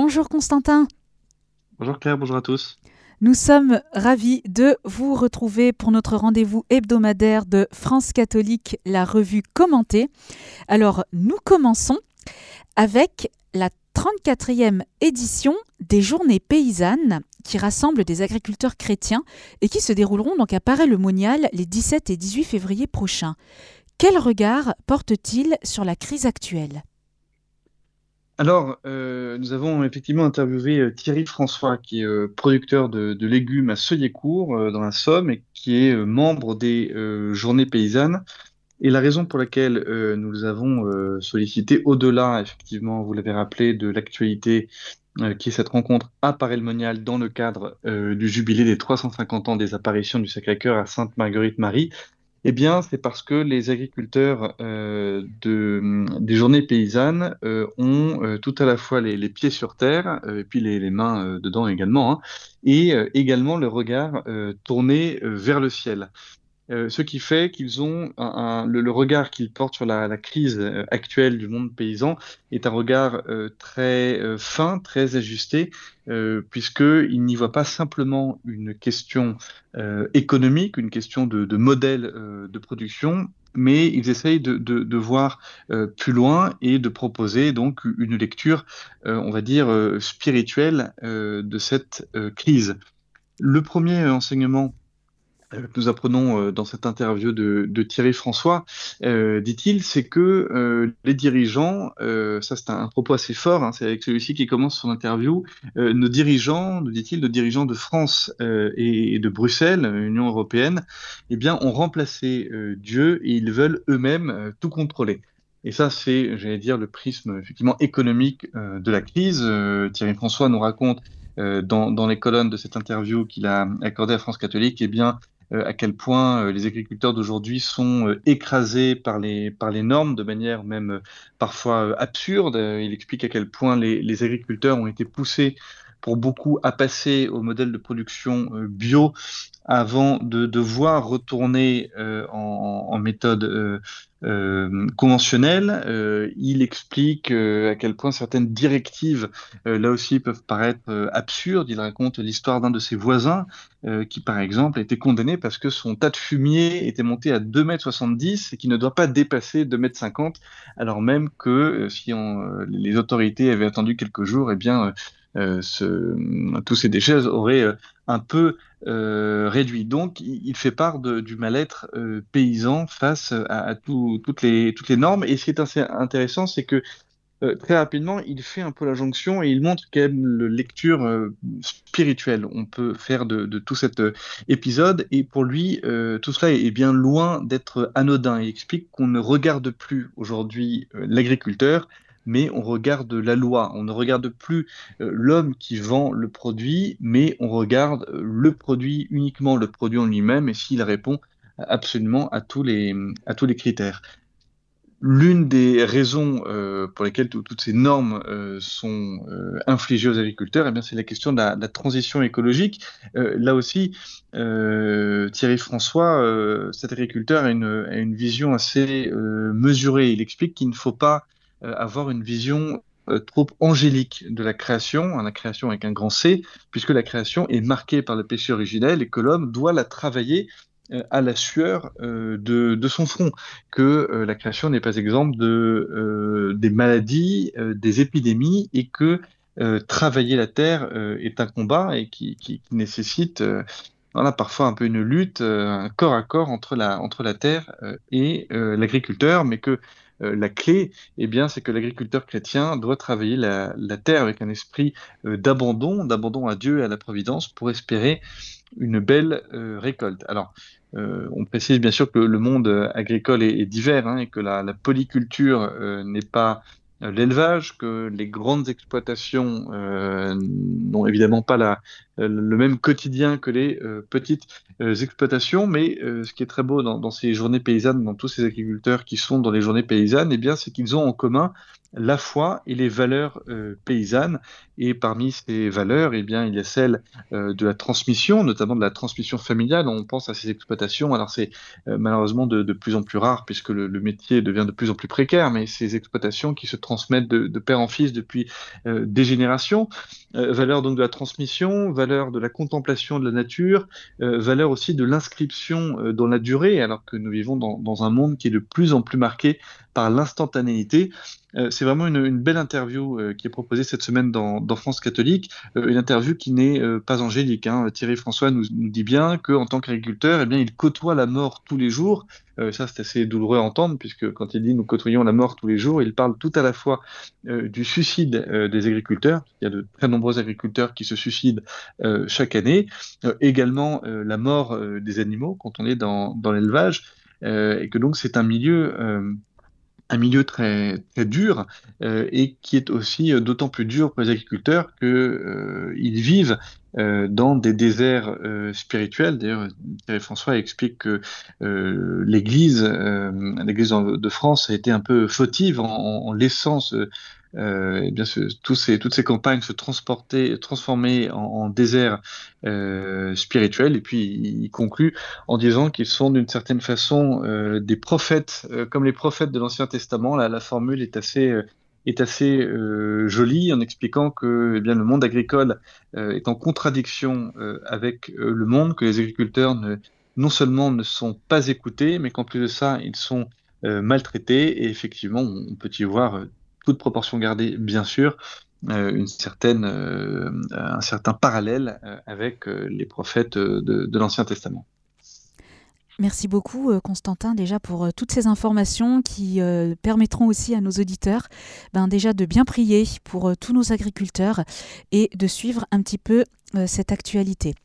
Bonjour Constantin. Bonjour Claire, bonjour à tous. Nous sommes ravis de vous retrouver pour notre rendez-vous hebdomadaire de France catholique, la revue commentée. Alors, nous commençons avec la 34e édition des Journées paysannes qui rassemblent des agriculteurs chrétiens et qui se dérouleront donc à Paray-le-Monial les 17 et 18 février prochains. Quel regard porte-t-il sur la crise actuelle? Alors, euh, nous avons effectivement interviewé euh, Thierry François, qui est euh, producteur de, légumes à Seuillet-Court, dans la Somme, et qui est membre des Journées paysannes. Et la raison pour laquelle nous avons sollicité, au-delà, effectivement, vous l'avez rappelé, de l'actualité qui est cette rencontre à Paray-le-Monial dans le cadre du jubilé des 350 ans des apparitions du Sacré-Cœur à Sainte-Marguerite-Marie, eh bien, c'est parce que les agriculteurs euh, de, des journées paysannes euh, ont euh, tout à la fois les, pieds sur terre et puis les, mains dedans également, hein, et également le regard tourné vers le ciel. Euh, ce qui fait qu'ils ont le, regard qu'ils portent sur la, crise euh, actuelle du monde paysan est un regard euh, très fin, très ajusté, puisqu'ils n'y voient pas simplement une question économique, une question de, modèle de production, mais ils essayent de, voir plus loin et de proposer donc une lecture, on va dire, spirituelle de cette crise. Le premier enseignement nous apprenons euh, dans cette interview de, Thierry François, euh, dit-il, c'est que les dirigeants, ça c'est un, propos assez fort, hein, c'est avec celui-ci qui commence son interview, nos dirigeants, nous dit-il, nos dirigeants de France et, de Bruxelles, Union européenne, eh bien, ont remplacé Dieu et ils veulent eux-mêmes tout contrôler. Et ça, c'est, j'allais dire, le prisme effectivement économique de la crise. Thierry François nous raconte dans, dans, les colonnes de cette interview qu'il a accordée à France catholique, eh bien, euh, à quel point euh, les agriculteurs d'aujourd'hui sont euh, écrasés par les, par les normes de manière même parfois absurde. Il explique à quel point les, les agriculteurs ont été poussés pour beaucoup à passer au modèle de production bio avant de devoir retourner euh, en, méthode euh, euh, conventionnelle. Euh, il explique à quel point certaines directives, là aussi, peuvent paraître absurdes. Il raconte l'histoire d'un de ses voisins qui, par exemple, a été condamné parce que son tas de fumier était monté à 2,70 m et qui ne doit pas dépasser 2,50 m, alors même que si les autorités avaient attendu quelques jours, eh bien, euh, ce, tous ces déchets auraient euh, un peu euh, réduit. Donc, il fait part du mal-être paysan face à, à tout, toutes, les, normes. Et ce qui est assez intéressant, c'est que très rapidement, il fait un peu la jonction et il montre quelle lecture spirituelle on peut faire de tout cet épisode. Et pour lui, tout cela est, bien loin d'être anodin. Il explique qu'on ne regarde plus aujourd'hui l'agriculteur, mais on regarde la loi. On ne regarde plus euh, l'homme qui vend le produit, mais on regarde euh, le produit uniquement, le produit en lui-même, et s'il répond absolument à tous les, à tous les critères. L'une des raisons euh, pour lesquelles toutes ces normes sont infligées aux agriculteurs, eh bien, c'est la question de la, transition écologique. là aussi, Thierry François, cet agriculteur, a une, a une vision assez mesurée. Il explique qu'il ne faut pas avoir une vision euh, trop angélique de la création, hein, la création avec un grand C, puisque la création est marquée par le péché originel et que l'homme doit la travailler euh, à la sueur de, son front, que la création n'est pas exemple de, des maladies, des épidémies, et que travailler la terre est un combat et qui, nécessite parfois un peu une lutte, un corps à corps entre la, entre la terre et l'agriculteur, mais que euh, la clé, eh bien, c'est que l'agriculteur chrétien doit travailler la, terre avec un esprit euh, d'abandon, d'abandon à Dieu et à la providence pour espérer une belle euh, récolte. Alors, on précise bien sûr que le monde agricole est, divers hein, et que la, polyculture n'est pas l'élevage, que les grandes exploitations n'ont évidemment pas la, le même quotidien que les petites exploitations. Mais ce qui est très beau dans, ces journées paysannes, dans tous ces agriculteurs qui sont dans les journées paysannes, eh c'est qu'ils ont en commun la foi et les valeurs euh, paysannes. Et parmi ces valeurs, eh bien, il y a celle euh, de la transmission, notamment de la transmission familiale. On pense à ces exploitations. Alors c'est euh, malheureusement de, plus en plus rare puisque le, métier devient de plus en plus précaire, mais ces exploitations qui se transmettent de père en fils depuis des générations. Valeur donc de la transmission, valeur de la contemplation de la nature, valeur aussi de l'inscription dans la durée, alors que nous vivons dans, dans un monde qui est de plus en plus marqué par l'instantanéité. Euh, c'est vraiment une, belle interview euh, qui est proposée cette semaine dans, France catholique, euh, une interview qui n'est pas angélique. Hein. Thierry François nous, dit bien qu'en tant qu'agriculteur, eh bien, il côtoie la mort tous les jours. ça, c'est assez douloureux à entendre, puisque quand il dit nous côtoyons la mort tous les jours, il parle tout à la fois du suicide des agriculteurs. Il y a de très nombreux agriculteurs qui se suicident chaque année. également la mort des animaux quand on est dans, dans l'élevage. et que donc c'est un milieu un milieu très, très dur euh, et qui est aussi euh, d'autant plus dur pour les agriculteurs qu'ils euh, vivent euh, dans des déserts euh, spirituels. D'ailleurs, Thierry François explique que l'Église, l'Église de France a été un peu fautive en, en laissant ce, euh, bien toutes ces campagnes se transporter, transformer en, désert euh, spirituel. Et puis il conclut en disant qu'ils sont d'une certaine façon euh, des prophètes, euh, comme les prophètes de l'Ancien Testament. Là, la formule est assez est assez euh, jolie en expliquant que eh bien, le monde agricole est en contradiction avec le monde, que les agriculteurs non seulement ne sont pas écoutés, mais qu'en plus de ça, ils sont maltraités. Et effectivement, on peut y voir toute proportion gardée, bien sûr, euh, une certaine, euh, un certain parallèle euh, avec les prophètes de, l'Ancien Testament. Merci beaucoup Constantin déjà pour toutes ces informations qui permettront aussi à nos auditeurs ben, déjà de bien prier pour tous nos agriculteurs et de suivre un petit peu cette actualité.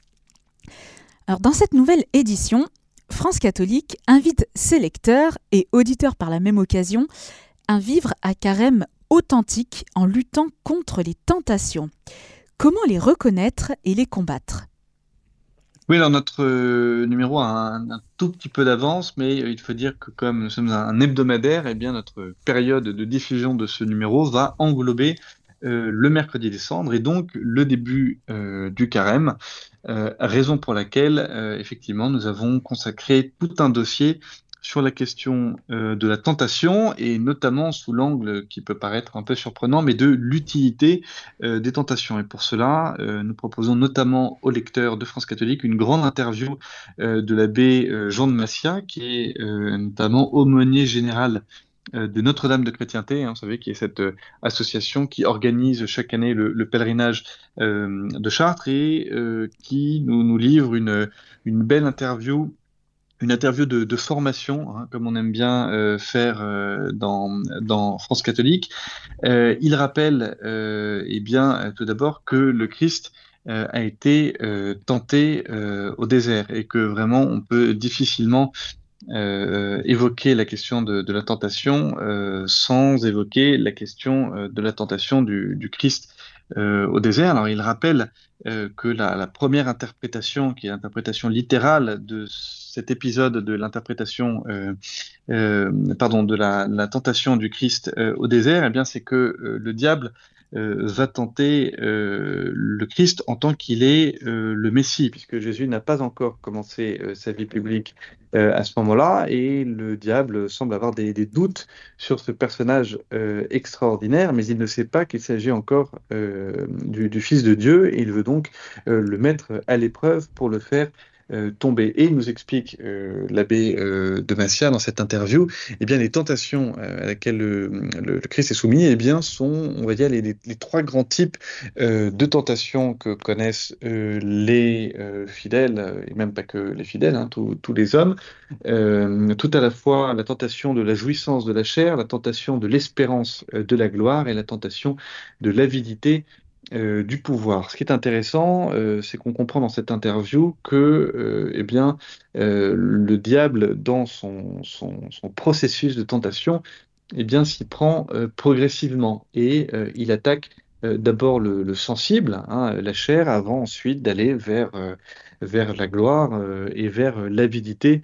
Alors dans cette nouvelle édition, France catholique invite ses lecteurs et auditeurs par la même occasion un vivre à carême authentique en luttant contre les tentations. Comment les reconnaître et les combattre? Oui, alors notre euh, numéro a un, tout petit peu d'avance, mais il faut dire que comme nous sommes un, hebdomadaire, eh bien notre période de diffusion de ce numéro va englober euh, le mercredi décembre et donc le début euh, du carême, raison pour laquelle effectivement nous avons consacré tout un dossier sur la question euh, de la tentation et notamment sous l'angle qui peut paraître un peu surprenant, mais de l'utilité euh, des tentations. Et pour cela, euh, nous proposons notamment aux lecteurs de France catholique une grande interview de l'abbé Jean de Massia, qui est notamment aumônier général de Notre-Dame de Chrétienté, hein, vous savez, qui est cette association qui organise chaque année le, pèlerinage de Chartres et qui nous, livre une belle interview une interview de, formation, hein, comme on aime bien euh, faire euh, dans, France catholique. Euh, il rappelle, eh bien, tout d'abord que le Christ a été tenté au désert et que vraiment on peut difficilement évoquer la question de, la tentation sans évoquer la question de la tentation du, Christ au désert. Alors il rappelle que la, la, première interprétation, qui est l'interprétation littérale de cet épisode de l'interprétation, euh, euh, pardon, de la, tentation du Christ euh, au désert, eh bien, c'est que le diable va tenter le Christ en tant qu'il est le Messie, puisque Jésus n'a pas encore commencé sa vie publique à ce moment-là, et le diable semble avoir des, doutes sur ce personnage extraordinaire, mais il ne sait pas qu'il s'agit encore du, du, Fils de Dieu, et il veut donc le mettre à l'épreuve pour le faire euh. Et il nous explique euh, l'abbé euh, de Massia dans cette interview, eh les tentations à laquelle le, Christ est soumis eh bien, sont, on va les, trois grands types de tentations que connaissent les fidèles, et même pas que les fidèles, hein, tous les hommes. tout à la fois la tentation de la jouissance de la chair, la tentation de l'espérance de la gloire et la tentation de l'avidité euh, du pouvoir. Ce qui est intéressant, euh, c'est qu'on comprend dans cette interview que euh, eh bien, le diable, dans son, processus de tentation, eh bien, s'y prend progressivement et il attaque d'abord le, sensible, hein, la chair, avant ensuite d'aller vers, vers la gloire et vers l'avidité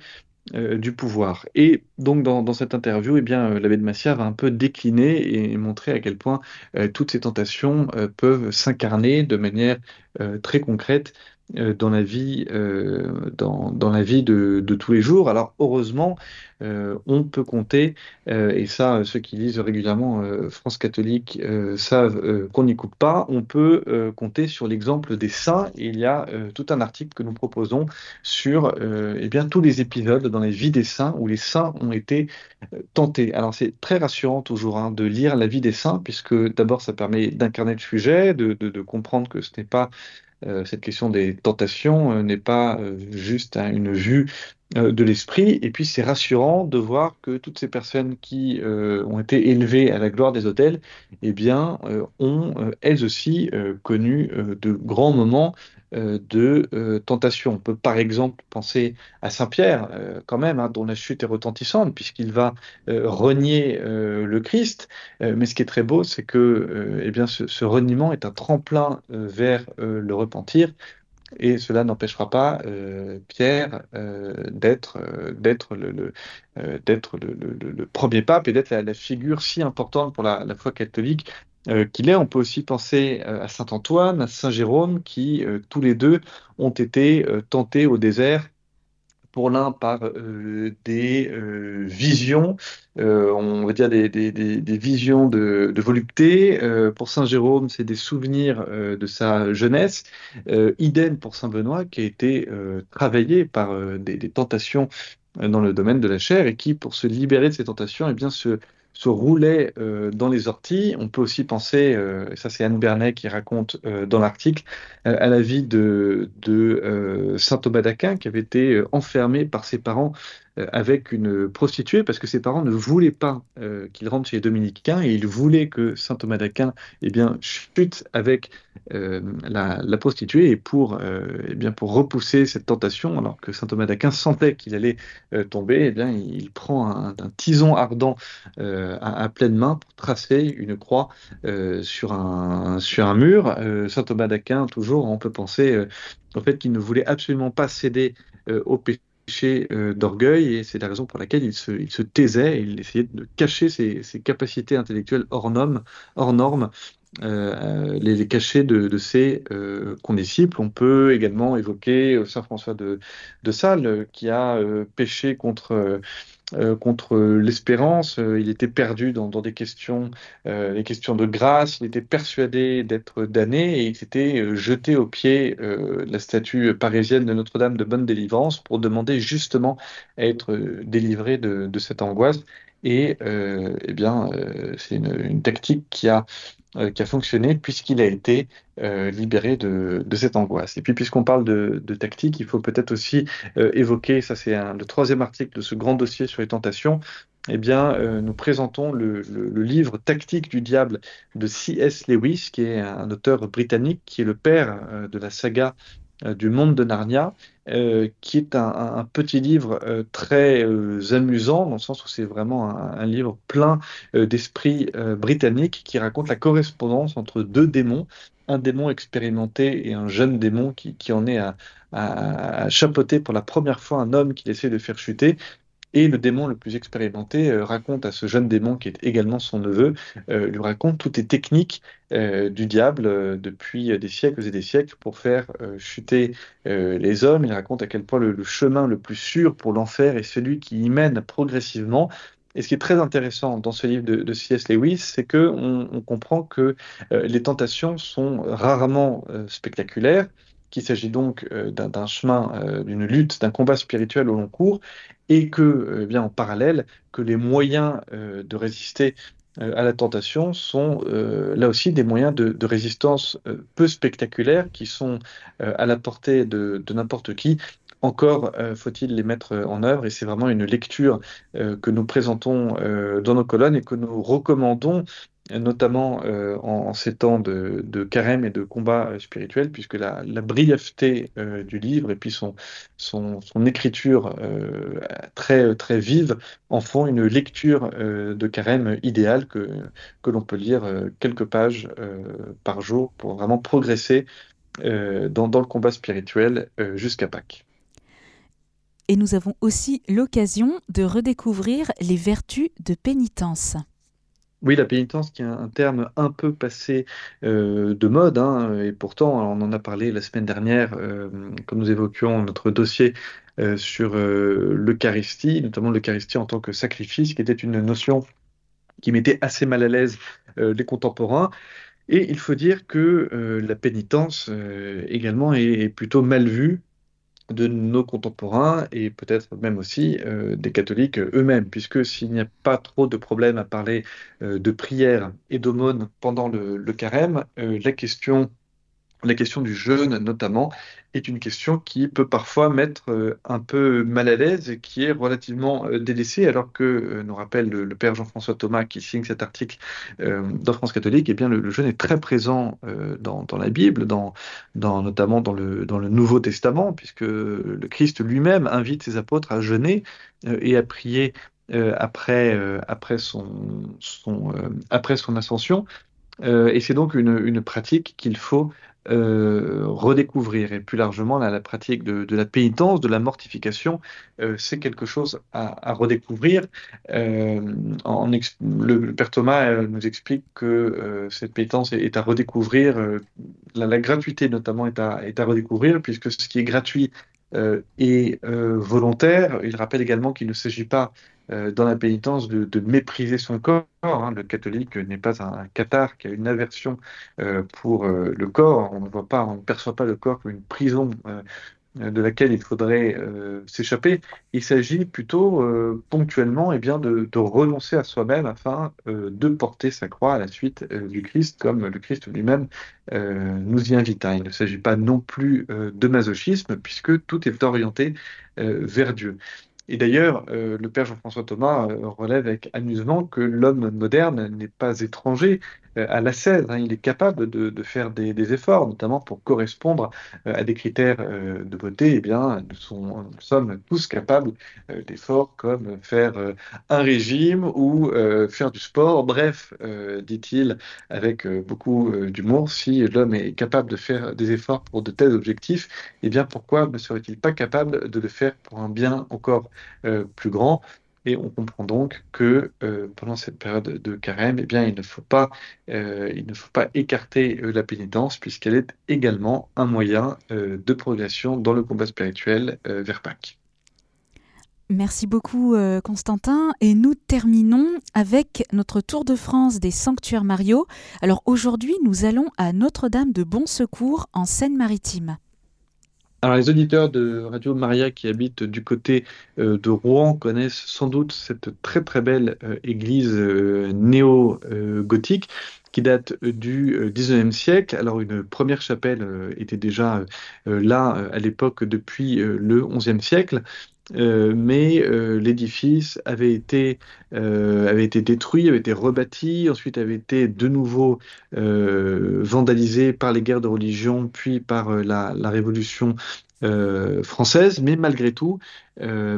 du pouvoir. Et donc dans, cette interview, eh bien, l'abbé de Massia va un peu décliner et montrer à quel point toutes ces tentations peuvent s'incarner de manière très concrète euh, dans la vie, euh, dans, la vie de, tous les jours. Alors heureusement, euh, on peut compter, et ça, ceux qui lisent régulièrement France catholique savent qu'on n'y coupe pas, on peut compter sur l'exemple des saints. Il y a tout un article que nous proposons sur eh bien, tous les épisodes dans la vie des saints où les saints ont été tentés. Alors c'est très rassurant toujours hein, de lire la vie des saints, puisque d'abord ça permet d'incarner le sujet, de, comprendre que ce n'est pas euh, cette question des tentations euh, n'est pas euh, juste hein, une vue de l'esprit. Et puis c'est rassurant de voir que toutes ces personnes qui ont été élevées à la gloire des hôtels, eh bien, ont elles aussi connu de grands moments euh, de euh, tentation. On peut par exemple penser à Saint Pierre, euh, quand même, hein, dont la chute est retentissante, puisqu'il va renier le Christ. mais ce qui est très beau, c'est que eh bien, ce, reniement est un tremplin vers le repentir. Et cela n'empêchera pas Pierre d'être le, premier pape et d'être la, figure si importante pour la foi catholique euh, qu'il est. On peut aussi penser euh, à Saint Antoine, à Saint Jérôme, qui euh, tous les deux ont été tentés au désert pour l'un par des visions, on va dire des, visions de, volupté. pour Saint Jérôme, c'est des souvenirs de sa jeunesse. idem pour Saint Benoît, qui a été travaillé par des, tentations dans le domaine de la chair et qui, pour se libérer de ces tentations, eh bien, se, se roulait euh, dans les orties. On peut aussi penser, euh, ça c'est Anne Bernet qui raconte euh, dans l'article, à la vie de, de saint Thomas d'Aquin qui avait été enfermé par ses parents avec une prostituée parce que ses parents ne voulaient pas euh, qu'il rentre chez les dominicains et ils voulaient que saint Thomas d'Aquin eh bien, chute avec euh, la, prostituée et pour, eh bien, pour repousser cette tentation, alors que saint Thomas d'Aquin sentait qu'il allait tomber, eh bien, il prend un, tison ardent à, pleine main pour tracer une croix sur, un, sur un mur. saint Thomas d'Aquin, toujours, on peut penser fait qu'il ne voulait absolument pas céder au péché euh, d'orgueil et c'est la raison pour laquelle il se, il se taisait, il essayait de cacher ses, capacités intellectuelles hors normes, hors normes euh, les, cacher de, ses euh, condisciples. On peut également évoquer Saint François de, de Sales qui a péché contre euh, contre l'espérance. Euh, il était perdu dans, des questions, euh, questions de grâce. Il était persuadé d'être damné et il s'était jeté au pied de la statue parisienne de Notre-Dame de Bonne Délivrance pour demander justement à être délivré de, cette angoisse. Et eh bien, c'est une, tactique qui a euh, qui a fonctionné puisqu'il a été euh, libéré de, de, cette angoisse. Et puis puisqu'on parle de, tactique, il faut peut-être aussi euh, évoquer, ça c'est le troisième article de ce grand dossier sur les tentations, eh bien, nous présentons le, livre Tactique du diable de C.S. Lewis, qui est un auteur britannique, qui est le père de la saga du monde de Narnia, euh, qui est un, petit livre euh, très euh, amusant, dans le sens où c'est vraiment un, livre plein d'esprit britannique qui raconte la correspondance entre deux démons, un démon expérimenté et un jeune démon qui, en est à, à, chapeauter pour la première fois un homme qu'il essaie de faire chuter. Et le démon le plus expérimenté euh, raconte à ce jeune démon, qui est également son neveu, euh, lui raconte toutes les techniques euh, du diable depuis des siècles et des siècles pour faire chuter les hommes. Il raconte à quel point le, chemin le plus sûr pour l'enfer est celui qui y mène progressivement. Et ce qui est très intéressant dans ce livre de, C.S. Lewis, c'est qu'on on comprend que les tentations sont rarement spectaculaires, qu'il s'agit donc d'un chemin, d'une lutte, d'un combat spirituel au long cours, et que, eh bien, en parallèle, que les moyens euh, de résister euh, à la tentation sont euh, là aussi des moyens de, résistance peu spectaculaires qui sont à la portée de, n'importe qui. Encore faut-il les mettre en œuvre? Et c'est vraiment une lecture que nous présentons dans nos colonnes et que nous recommandons notamment euh, en, ces temps de, carême et de combat euh, spirituel, puisque la, brièveté euh, du livre et puis son, écriture très, vive en font une lecture de carême idéale que, l'on peut lire quelques pages par jour pour vraiment progresser dans, le combat spirituel jusqu'à Pâques. Et nous avons aussi l'occasion de redécouvrir les vertus de pénitence. Oui, la pénitence, qui est un terme un peu passé euh, de mode, hein, et pourtant, on en a parlé la semaine dernière, euh, comme nous évoquions notre dossier euh, sur l'Eucharistie, notamment l'Eucharistie en tant que sacrifice, qui était une notion qui mettait assez mal à l'aise les contemporains. Et il faut dire que la pénitence également est, plutôt mal vue de nos contemporains et peut-être même aussi euh, des catholiques eux-mêmes, puisque s'il n'y a pas trop de problèmes à parler euh, de prière et d'aumône pendant le, carême, euh, la question la question du jeûne, notamment, est une question qui peut parfois mettre euh, un peu mal à l'aise et qui est relativement euh, délaissée, alors que, euh, nous rappelle le, père Jean-François Thomas qui signe cet article dans France catholique, eh bien, le, jeûne est très présent dans, la Bible, dans, notamment dans le, Nouveau Testament, puisque le Christ lui-même invite ses apôtres à jeûner et à prier après, son, ascension. et c'est donc une pratique qu'il faut euh, redécouvrir. Et plus largement, la pratique de, la pénitence, de la mortification, euh, c'est quelque chose à, redécouvrir. Euh, le, Père Thomas nous explique que cette pénitence est, à redécouvrir. La, gratuité, notamment, est à, est à redécouvrir, puisque ce qui est gratuit est volontaire. Il rappelle également qu'il ne s'agit pas euh, dans la pénitence de, mépriser son corps. Hein. Le catholique n'est pas un, cathare qui a une aversion euh, pour euh, le corps. On ne voit pas, on ne perçoit pas le corps comme une prison de laquelle il faudrait s'échapper. Il s'agit plutôt ponctuellement eh bien, de, de, renoncer à soi-même afin de porter sa croix à la suite du Christ, comme le Christ lui-même nous y invite. Hein. Il ne s'agit pas non plus de masochisme, puisque tout est orienté vers Dieu. Et d'ailleurs, euh, le père Jean-François Thomas euh, relève avec amusement que l'homme moderne n'est pas étranger à la hein. Il est capable de, faire des, efforts, notamment pour correspondre à des critères de beauté. Eh bien, nous, sommes tous capables d'efforts comme faire un régime ou faire du sport. Bref, dit-il avec beaucoup d'humour, si l'homme est capable de faire des efforts pour de tels objectifs, eh pourquoi ne serait-il pas capable de le faire pour un bien encore euh, plus grand? Et on comprend donc que euh, pendant cette période de carême, eh bien, il ne faut pas, euh, il ne faut pas écarter la pénitence puisqu'elle est également un moyen de progression dans le combat spirituel vers Pâques. Merci beaucoup Constantin. Et nous terminons avec notre tour de France des sanctuaires Mario. Alors aujourd'hui, nous allons à Notre-Dame de Bon Secours en Seine-Maritime. Alors, les auditeurs de Radio Maria qui habitent du côté euh, de Rouen connaissent sans doute cette très très belle euh, église euh, néo-gothique qui date du 19e siècle. Alors, une première chapelle était déjà là à l'époque depuis le 11e siècle. Euh, mais euh, l'édifice avait été, euh, avait été détruit, avait été rebâti, ensuite avait été de nouveau vandalisé par les guerres de religion, puis par la, la, Révolution française, mais malgré tout,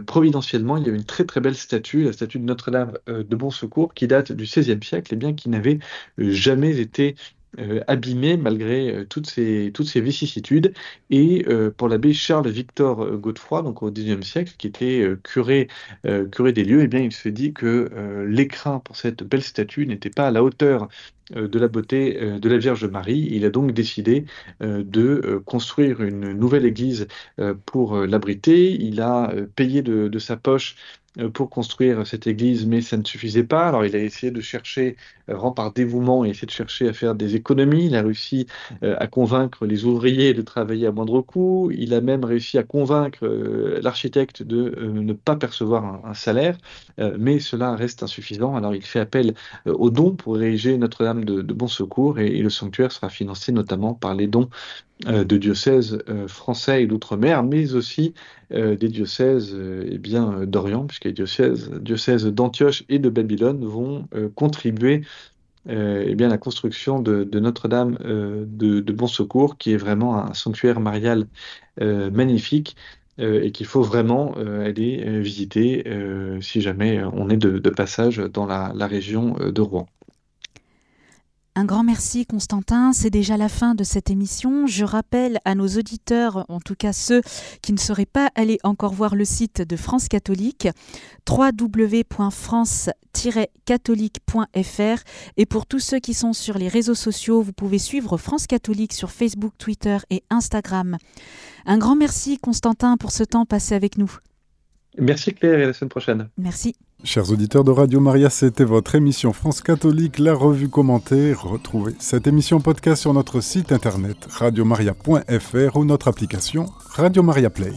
providentiellement, il y a une très très belle statue, la statue de Notre-Dame de Bon Secours, qui date du XVIe siècle, et bien qui n'avait jamais été euh, abîmé malgré euh, toutes, ces, toutes ces vicissitudes. Et euh, pour l'abbé Charles-Victor Godefroy, donc au XIXe siècle, qui était curé, curé des lieux, eh bien, il se dit que l'écrin pour cette belle statue n'était pas à la hauteur de la beauté de la Vierge Marie. Il a donc décidé de construire une nouvelle église pour l'abriter. Il a payé de, sa poche pour construire cette église, mais ça ne suffisait pas. Alors il a essayé de chercher, euh, rend par dévouement, et essayé de chercher à faire des économies. Il a réussi euh, à convaincre les ouvriers de travailler à moindre coût. Il a même réussi à convaincre l'architecte de ne pas percevoir un, salaire, mais cela reste insuffisant. Alors il fait appel aux dons pour ériger Notre-Dame de, Bon Secours, et, le sanctuaire sera financé notamment par les dons de diocèses français et d'outre-mer, mais aussi des diocèses eh bien d'Orient, puisque les diocèses, d'Antioche et de Babylone vont contribuer eh bien, la construction de, Notre-Dame de, Bon Secours, qui est vraiment un sanctuaire marial magnifique et qu'il faut vraiment aller visiter si jamais on est de, passage dans la région de Rouen. Un grand merci Constantin, c'est déjà la fin de cette émission. Je rappelle à nos auditeurs, en tout cas ceux qui ne seraient pas allés encore voir le site de France Catholique, www.france-catholique.fr et pour tous ceux qui sont sur les réseaux sociaux, vous pouvez suivre France Catholique sur Facebook, Twitter et Instagram. Un grand merci Constantin pour ce temps passé avec nous. Merci Claire et à la semaine prochaine. Merci. Chers auditeurs de Radio Maria, c'était votre émission France Catholique, la revue commentée. Retrouvez cette émission podcast sur notre site internet radiomaria.fr ou notre application Radio Maria Play.